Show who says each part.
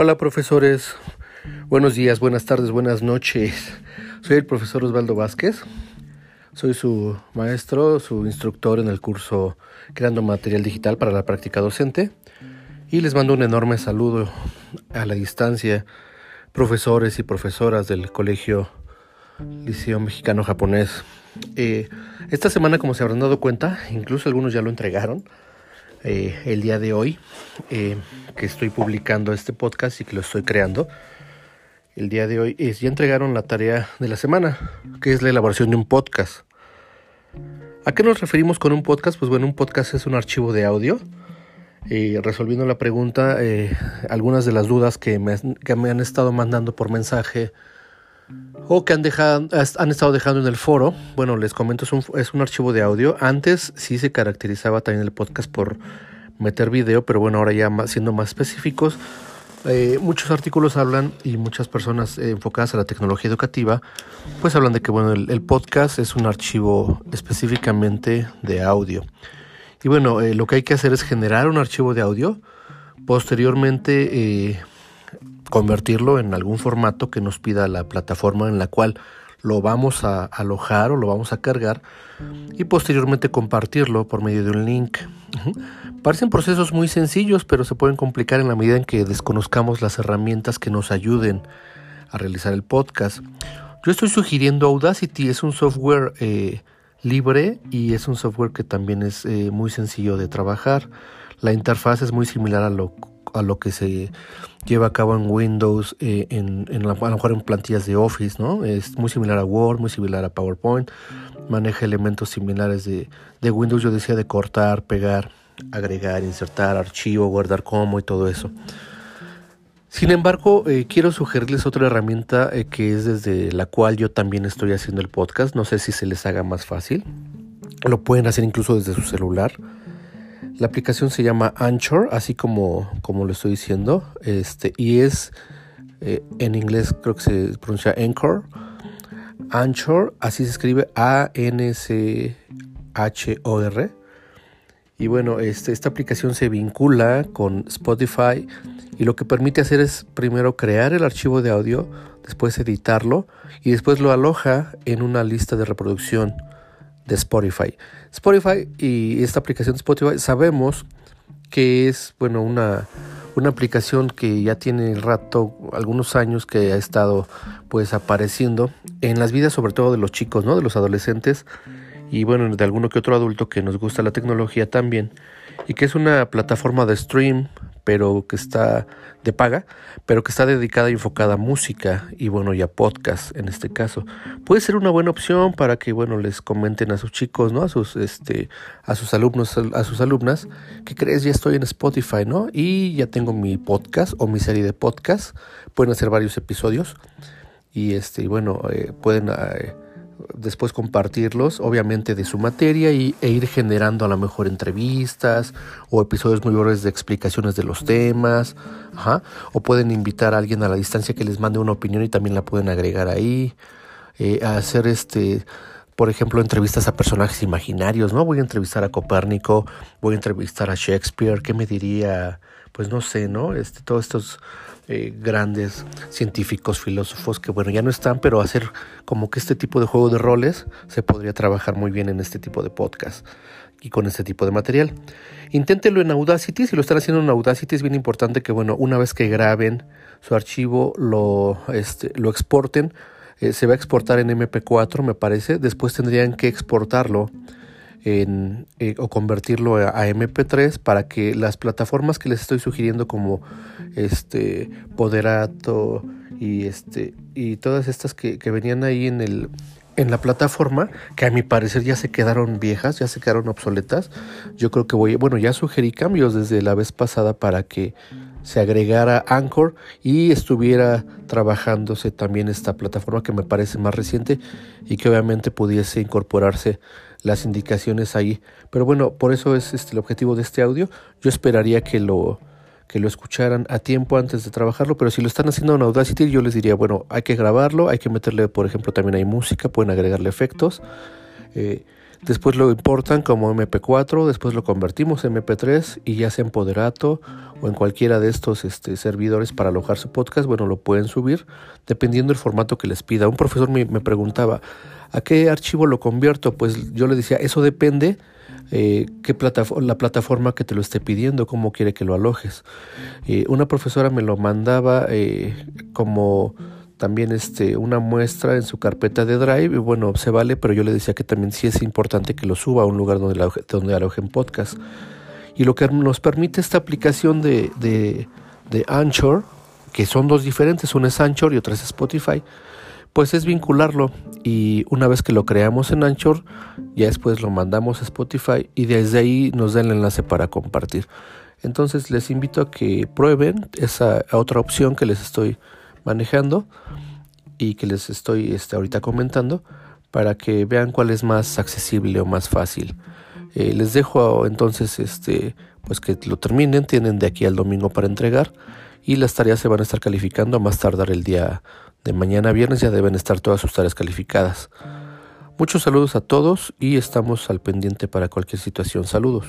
Speaker 1: Hola profesores, buenos días, buenas tardes, buenas noches. Soy el profesor Osvaldo Vázquez, soy su maestro, su instructor en el curso Creando Material Digital para la Práctica Docente y les mando un enorme saludo a la distancia, profesores y profesoras del Colegio Liceo Mexicano Japonés. Eh, esta semana, como se habrán dado cuenta, incluso algunos ya lo entregaron, eh, el día de hoy eh, que estoy publicando este podcast y que lo estoy creando. El día de hoy es, ya entregaron la tarea de la semana, que es la elaboración de un podcast. ¿A qué nos referimos con un podcast? Pues bueno, un podcast es un archivo de audio. Eh, resolviendo la pregunta, algunas de las dudas que me, que me han estado mandando por mensaje o que han, dejado, han estado dejando en el foro. Bueno, les comento, es un, es un archivo de audio. Antes sí se caracterizaba también el podcast por meter video, pero bueno, ahora ya siendo más específicos, eh, muchos artículos hablan y muchas personas eh, enfocadas a la tecnología educativa, pues hablan de que bueno, el, podcast es un archivo específicamente de audio. Y bueno, eh, lo que hay que hacer es generar un archivo de audio, posteriormente convertirlo en algún formato que nos pida la plataforma en la cual lo vamos a alojar o lo vamos a cargar y posteriormente compartirlo por medio de un link. Parecen procesos muy sencillos, pero se pueden complicar en la medida en que desconozcamos las herramientas que nos ayuden a realizar el podcast. Yo estoy sugiriendo Audacity, es un software eh, libre y es un software que también es eh, muy sencillo de trabajar. La interfaz es muy similar a lo a lo que se lleva a cabo en Windows, eh, en, a lo mejor en plantillas de Office, ¿no? Es muy similar a Word, muy similar a PowerPoint, maneja elementos similares de, de Windows, yo decía de cortar, pegar, agregar, insertar, archivo, guardar como y todo eso. Sin embargo, eh, quiero sugerirles otra herramienta eh, que es desde la cual yo también estoy haciendo el podcast. No sé si se les haga más fácil. Lo pueden hacer incluso desde su celular. La aplicación se llama Anchor, así como, como lo estoy diciendo. Este, y es eh, en inglés creo que se pronuncia Anchor. Anchor, así se escribe A-N-C-H-O-R. Y bueno, este, esta aplicación se vincula con Spotify y lo que permite hacer es primero crear el archivo de audio, después editarlo y después lo aloja en una lista de reproducción de Spotify. Spotify y esta aplicación de Spotify sabemos que es bueno una, una aplicación que ya tiene el rato, algunos años que ha estado pues apareciendo en las vidas sobre todo de los chicos, ¿no? De los adolescentes y bueno, de alguno que otro adulto que nos gusta la tecnología también y que es una plataforma de stream pero que está de paga, pero que está dedicada y enfocada a música y bueno, y a podcast en este caso. Puede ser una buena opción para que bueno, les comenten a sus chicos, ¿no? A sus este a sus alumnos, a sus alumnas, que crees ya estoy en Spotify, ¿no? Y ya tengo mi podcast o mi serie de podcast. Pueden hacer varios episodios y este y bueno, eh, pueden eh, después compartirlos, obviamente de su materia y, e ir generando a lo mejor entrevistas o episodios muy breves de explicaciones de los temas, o pueden invitar a alguien a la distancia que les mande una opinión y también la pueden agregar ahí, eh, hacer este por ejemplo, entrevistas a personajes imaginarios, ¿no? Voy a entrevistar a Copérnico, voy a entrevistar a Shakespeare, ¿qué me diría? Pues no sé, ¿no? Este, todos estos eh, grandes científicos, filósofos que bueno, ya no están, pero hacer como que este tipo de juego de roles se podría trabajar muy bien en este tipo de podcast y con este tipo de material. Inténtelo en Audacity, si lo están haciendo en Audacity es bien importante que bueno, una vez que graben su archivo lo, este, lo exporten, eh, se va a exportar en MP4 me parece, después tendrían que exportarlo en, eh, o convertirlo a, MP3 para que las plataformas que les estoy sugiriendo como este Poderato y este y todas estas que, que venían ahí en el en la plataforma, que a mi parecer ya se quedaron viejas, ya se quedaron obsoletas. Yo creo que voy, bueno, ya sugerí cambios desde la vez pasada para que se agregara Anchor y estuviera trabajándose también esta plataforma que me parece más reciente y que obviamente pudiese incorporarse las indicaciones ahí. Pero bueno, por eso es este, el objetivo de este audio. Yo esperaría que lo, que lo escucharan a tiempo antes de trabajarlo, pero si lo están haciendo en Audacity, yo les diría, bueno, hay que grabarlo, hay que meterle, por ejemplo, también hay música, pueden agregarle efectos. Eh, Después lo importan como MP4, después lo convertimos en MP3 y ya sea en Poderato o en cualquiera de estos este, servidores para alojar su podcast, bueno, lo pueden subir dependiendo del formato que les pida. Un profesor me, preguntaba, ¿a qué archivo lo convierto? Pues yo le decía, eso depende eh, qué la plataforma que te lo esté pidiendo, cómo quiere que lo alojes. Eh, una profesora me lo mandaba eh, como también este, una muestra en su carpeta de Drive y bueno, se vale, pero yo le decía que también sí es importante que lo suba a un lugar donde, aloje, donde alojen podcast. Y lo que nos permite esta aplicación de, de, de Anchor, que son dos diferentes, una es Anchor y otra es Spotify, pues es vincularlo y una vez que lo creamos en Anchor, ya después lo mandamos a Spotify y desde ahí nos da el enlace para compartir. Entonces les invito a que prueben esa otra opción que les estoy manejando y que les estoy este, ahorita comentando para que vean cuál es más accesible o más fácil. Eh, les dejo entonces este pues que lo terminen, tienen de aquí al domingo para entregar y las tareas se van a estar calificando a más tardar el día de mañana viernes ya deben estar todas sus tareas calificadas. Muchos saludos a todos y estamos al pendiente para cualquier situación. Saludos.